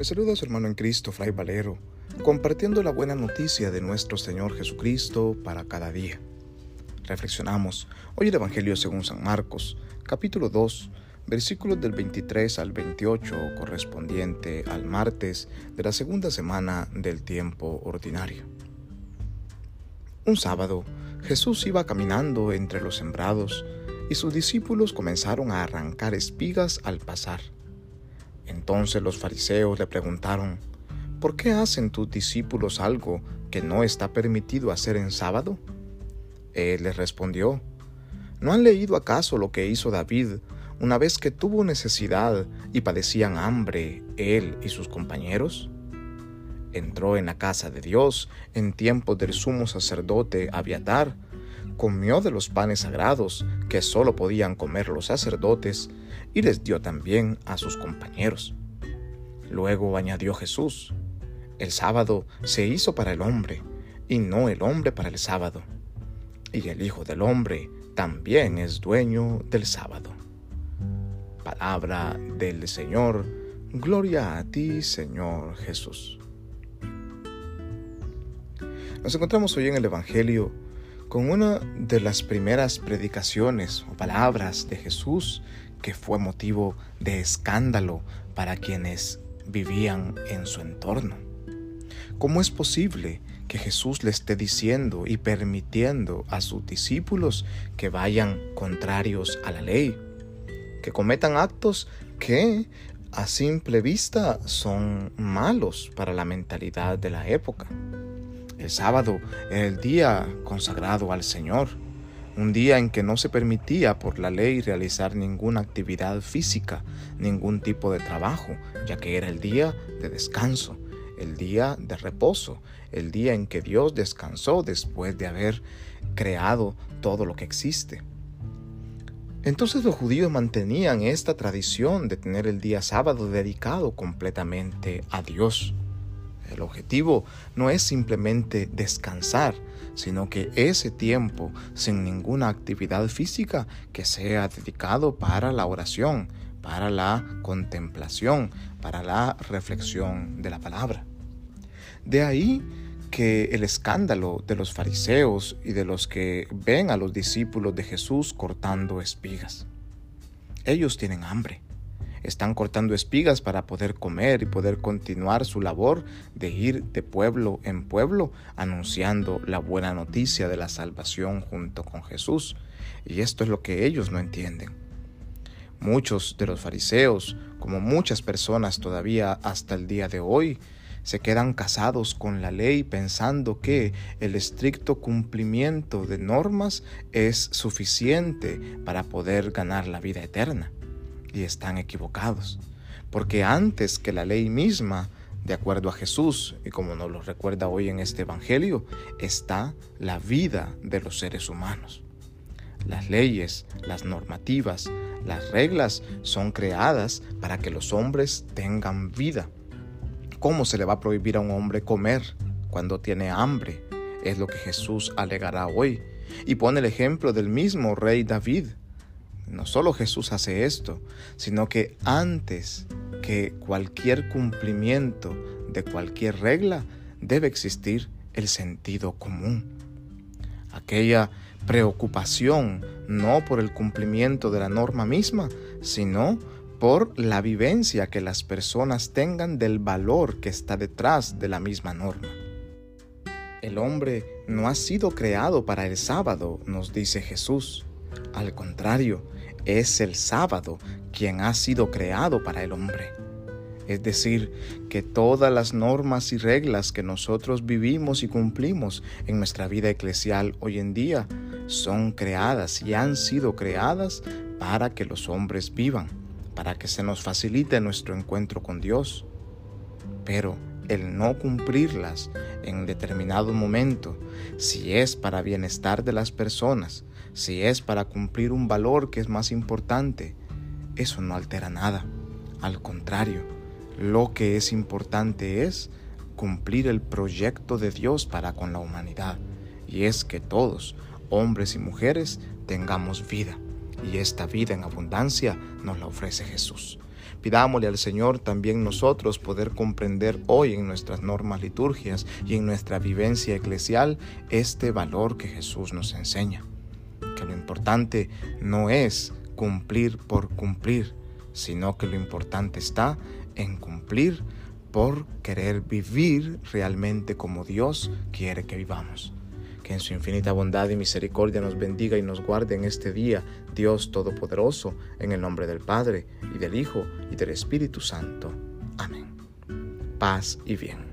Le saluda a su hermano en Cristo, Fray Valero, compartiendo la buena noticia de nuestro Señor Jesucristo para cada día. Reflexionamos hoy el Evangelio según San Marcos, capítulo 2, versículos del 23 al 28, correspondiente al martes de la segunda semana del tiempo ordinario. Un sábado, Jesús iba caminando entre los sembrados y sus discípulos comenzaron a arrancar espigas al pasar. Entonces los fariseos le preguntaron, ¿por qué hacen tus discípulos algo que no está permitido hacer en sábado? Él les respondió, ¿no han leído acaso lo que hizo David una vez que tuvo necesidad y padecían hambre él y sus compañeros? Entró en la casa de Dios en tiempos del sumo sacerdote Abiatar, comió de los panes sagrados que sólo podían comer los sacerdotes y les dio también a sus compañeros. Luego añadió Jesús, el sábado se hizo para el hombre y no el hombre para el sábado. Y el Hijo del Hombre también es dueño del sábado. Palabra del Señor, gloria a ti Señor Jesús. Nos encontramos hoy en el Evangelio con una de las primeras predicaciones o palabras de Jesús que fue motivo de escándalo para quienes vivían en su entorno. ¿Cómo es posible que Jesús le esté diciendo y permitiendo a sus discípulos que vayan contrarios a la ley, que cometan actos que a simple vista son malos para la mentalidad de la época? El sábado era el día consagrado al Señor, un día en que no se permitía por la ley realizar ninguna actividad física, ningún tipo de trabajo, ya que era el día de descanso, el día de reposo, el día en que Dios descansó después de haber creado todo lo que existe. Entonces los judíos mantenían esta tradición de tener el día sábado dedicado completamente a Dios. El objetivo no es simplemente descansar, sino que ese tiempo sin ninguna actividad física que sea dedicado para la oración, para la contemplación, para la reflexión de la palabra. De ahí que el escándalo de los fariseos y de los que ven a los discípulos de Jesús cortando espigas. Ellos tienen hambre están cortando espigas para poder comer y poder continuar su labor de ir de pueblo en pueblo anunciando la buena noticia de la salvación junto con Jesús. Y esto es lo que ellos no entienden. Muchos de los fariseos, como muchas personas todavía hasta el día de hoy, se quedan casados con la ley pensando que el estricto cumplimiento de normas es suficiente para poder ganar la vida eterna y están equivocados. Porque antes que la ley misma, de acuerdo a Jesús, y como nos lo recuerda hoy en este Evangelio, está la vida de los seres humanos. Las leyes, las normativas, las reglas son creadas para que los hombres tengan vida. ¿Cómo se le va a prohibir a un hombre comer cuando tiene hambre? Es lo que Jesús alegará hoy. Y pone el ejemplo del mismo rey David, no solo Jesús hace esto, sino que antes que cualquier cumplimiento de cualquier regla debe existir el sentido común. Aquella preocupación no por el cumplimiento de la norma misma, sino por la vivencia que las personas tengan del valor que está detrás de la misma norma. El hombre no ha sido creado para el sábado, nos dice Jesús. Al contrario, es el sábado quien ha sido creado para el hombre. Es decir, que todas las normas y reglas que nosotros vivimos y cumplimos en nuestra vida eclesial hoy en día son creadas y han sido creadas para que los hombres vivan, para que se nos facilite nuestro encuentro con Dios. Pero el no cumplirlas en determinado momento, si es para bienestar de las personas, si es para cumplir un valor que es más importante, eso no altera nada. Al contrario, lo que es importante es cumplir el proyecto de Dios para con la humanidad, y es que todos, hombres y mujeres, tengamos vida, y esta vida en abundancia nos la ofrece Jesús. Pidámosle al Señor también nosotros poder comprender hoy en nuestras normas liturgias y en nuestra vivencia eclesial este valor que Jesús nos enseña. Que lo importante no es cumplir por cumplir, sino que lo importante está en cumplir por querer vivir realmente como Dios quiere que vivamos. Que en su infinita bondad y misericordia nos bendiga y nos guarde en este día, Dios Todopoderoso, en el nombre del Padre, y del Hijo, y del Espíritu Santo. Amén. Paz y bien.